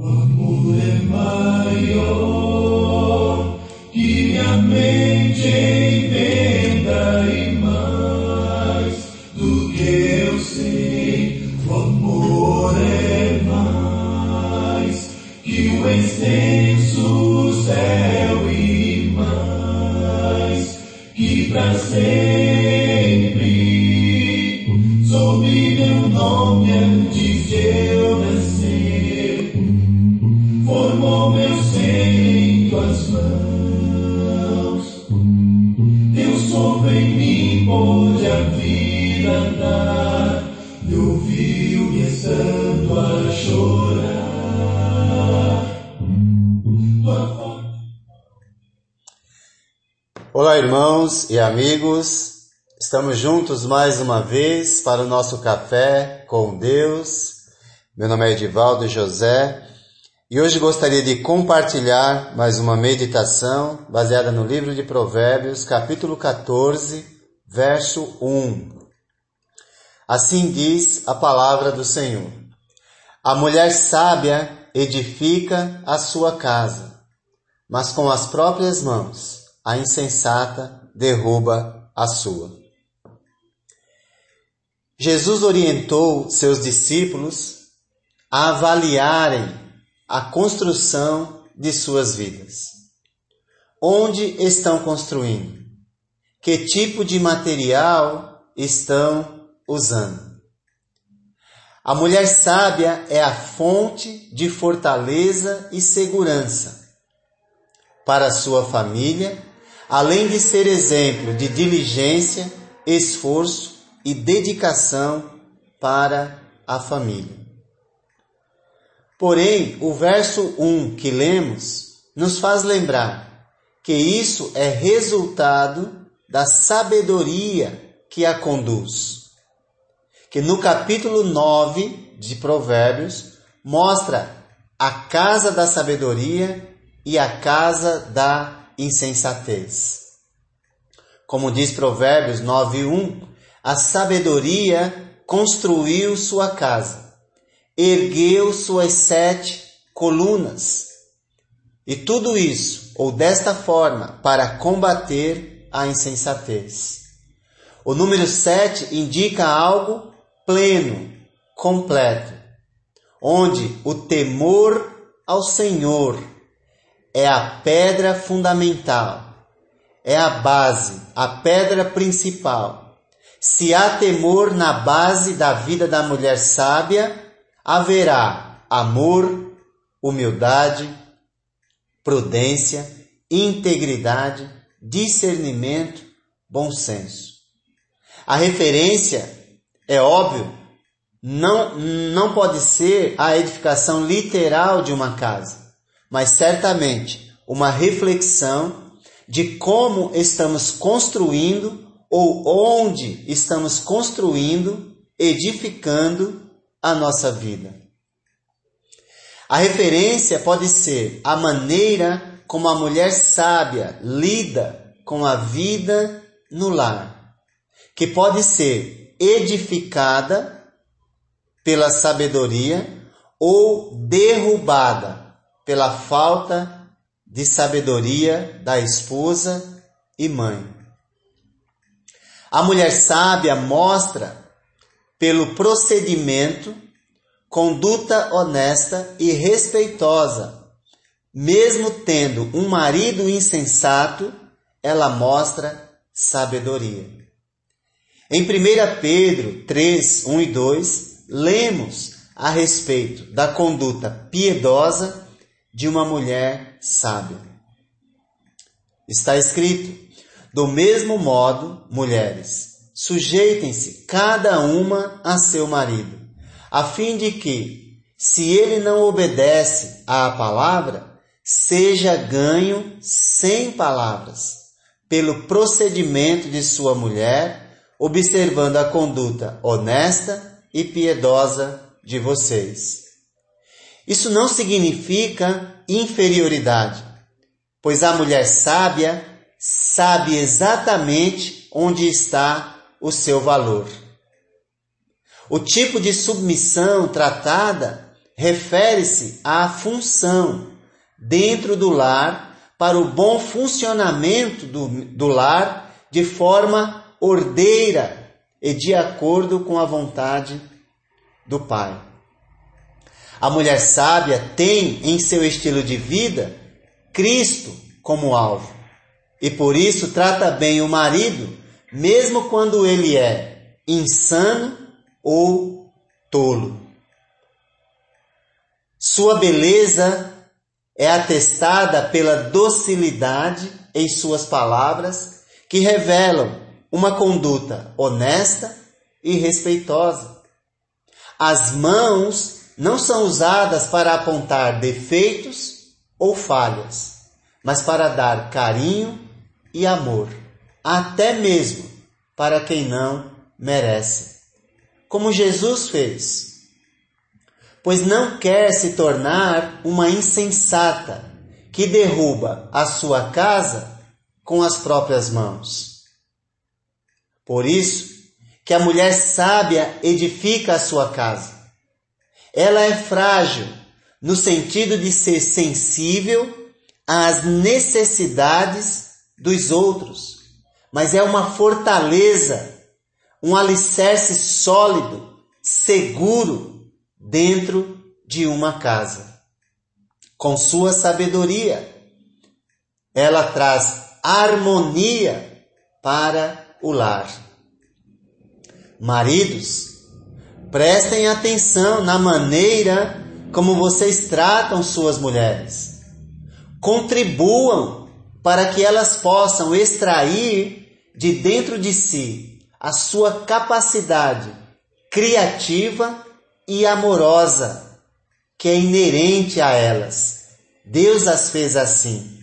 O amor é maior que a mente inventa e mais do que eu sei. O amor é mais que o extenso céu e mais que pra sempre sob meu nome Olá, irmãos e amigos. Estamos juntos mais uma vez para o nosso café com Deus. Meu nome é Edivaldo José e hoje gostaria de compartilhar mais uma meditação baseada no livro de Provérbios, capítulo 14, verso 1. Assim diz a palavra do Senhor: A mulher sábia edifica a sua casa, mas com as próprias mãos a insensata derruba a sua. Jesus orientou seus discípulos a avaliarem a construção de suas vidas. Onde estão construindo? Que tipo de material estão usando? A mulher sábia é a fonte de fortaleza e segurança para sua família, além de ser exemplo de diligência, esforço e dedicação para a família. Porém, o verso 1 que lemos nos faz lembrar que isso é resultado da sabedoria que a conduz. Que no capítulo 9 de Provérbios mostra a casa da sabedoria e a casa da insensatez. Como diz Provérbios 9:1, a sabedoria construiu sua casa, ergueu suas sete colunas. E tudo isso, ou desta forma, para combater a insensatez. O número sete indica algo pleno, completo, onde o temor ao Senhor é a pedra fundamental, é a base, a pedra principal. Se há temor na base da vida da mulher sábia, haverá amor, humildade, prudência, integridade, discernimento, bom senso. A referência, é óbvio, não, não pode ser a edificação literal de uma casa, mas certamente uma reflexão de como estamos construindo ou onde estamos construindo, edificando a nossa vida. A referência pode ser a maneira como a mulher sábia lida com a vida no lar, que pode ser edificada pela sabedoria ou derrubada pela falta de sabedoria da esposa e mãe. A mulher sábia mostra pelo procedimento conduta honesta e respeitosa. Mesmo tendo um marido insensato, ela mostra sabedoria. Em 1 Pedro 3, 1 e 2, lemos a respeito da conduta piedosa de uma mulher sábia. Está escrito: do mesmo modo, mulheres, sujeitem-se cada uma a seu marido, a fim de que, se ele não obedece à palavra, seja ganho sem palavras, pelo procedimento de sua mulher, observando a conduta honesta e piedosa de vocês. Isso não significa inferioridade, pois a mulher sábia sabe exatamente onde está o seu valor. O tipo de submissão tratada refere-se à função dentro do lar para o bom funcionamento do, do lar de forma ordeira e de acordo com a vontade do Pai. A mulher sábia tem em seu estilo de vida Cristo como alvo e por isso trata bem o marido, mesmo quando ele é insano ou tolo. Sua beleza é atestada pela docilidade em suas palavras, que revelam uma conduta honesta e respeitosa. As mãos não são usadas para apontar defeitos ou falhas, mas para dar carinho e amor, até mesmo para quem não merece. Como Jesus fez pois não quer se tornar uma insensata que derruba a sua casa com as próprias mãos. Por isso que a mulher sábia edifica a sua casa. Ela é frágil no sentido de ser sensível às necessidades dos outros, mas é uma fortaleza, um alicerce sólido, seguro dentro de uma casa. Com sua sabedoria, ela traz harmonia para o lar. Maridos, prestem atenção na maneira como vocês tratam suas mulheres. Contribuam para que elas possam extrair de dentro de si a sua capacidade criativa e amorosa que é inerente a elas. Deus as fez assim.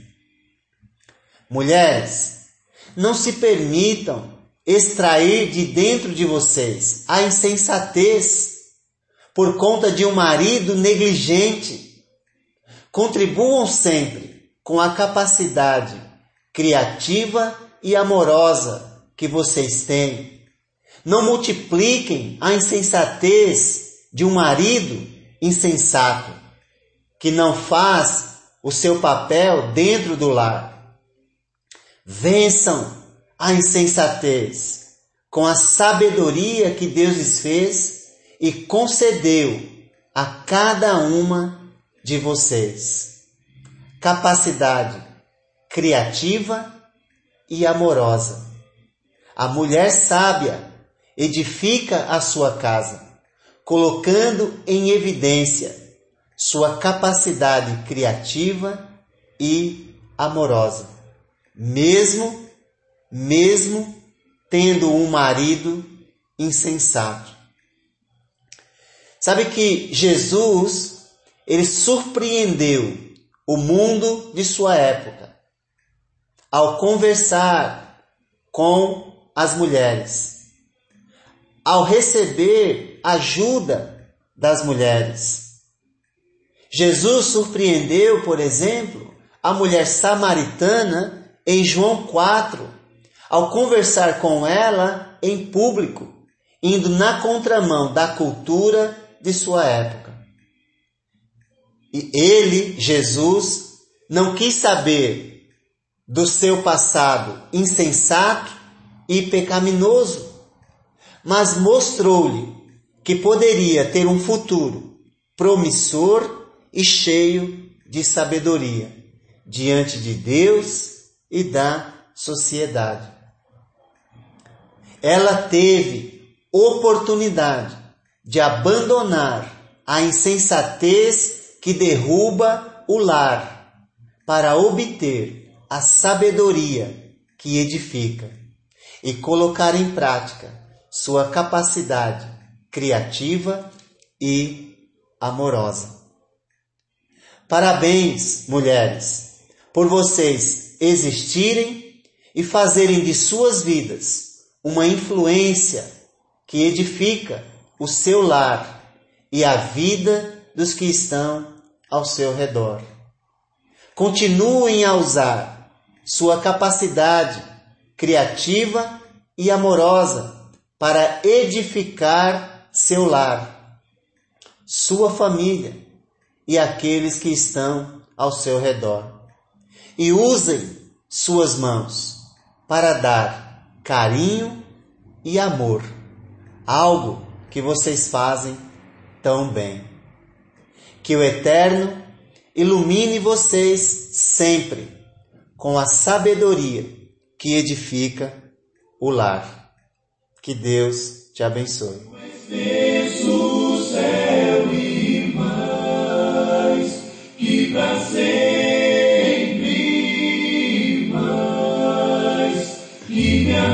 Mulheres, não se permitam extrair de dentro de vocês a insensatez por conta de um marido negligente. Contribuam sempre com a capacidade criativa e amorosa que vocês têm. Não multipliquem a insensatez de um marido insensato que não faz o seu papel dentro do lar. Vençam a insensatez com a sabedoria que Deus lhes fez e concedeu a cada uma de vocês. Capacidade criativa e amorosa. A mulher sábia edifica a sua casa colocando em evidência sua capacidade criativa e amorosa, mesmo mesmo tendo um marido insensato. Sabe que Jesus, ele surpreendeu o mundo de sua época ao conversar com as mulheres, ao receber ajuda das mulheres. Jesus surpreendeu, por exemplo, a mulher samaritana em João 4, ao conversar com ela em público, indo na contramão da cultura de sua época. E ele, Jesus, não quis saber do seu passado insensato e pecaminoso, mas mostrou-lhe que poderia ter um futuro promissor e cheio de sabedoria diante de Deus e da sociedade. Ela teve oportunidade de abandonar a insensatez que derruba o lar para obter a sabedoria que edifica e colocar em prática sua capacidade criativa e amorosa. Parabéns, mulheres, por vocês existirem e fazerem de suas vidas uma influência que edifica o seu lar e a vida dos que estão ao seu redor. Continuem a usar sua capacidade criativa e amorosa para edificar seu lar, sua família e aqueles que estão ao seu redor. E usem suas mãos para dar carinho e amor, algo que vocês fazem tão bem. Que o Eterno ilumine vocês sempre com a sabedoria que edifica o lar. Que Deus te abençoe. Céu e mais, que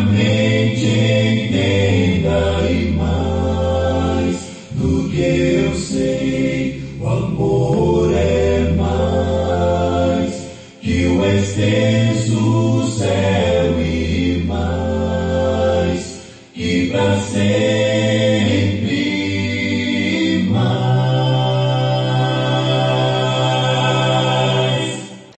mente entenda e mais do que eu sei, o amor é mais que o extenso céu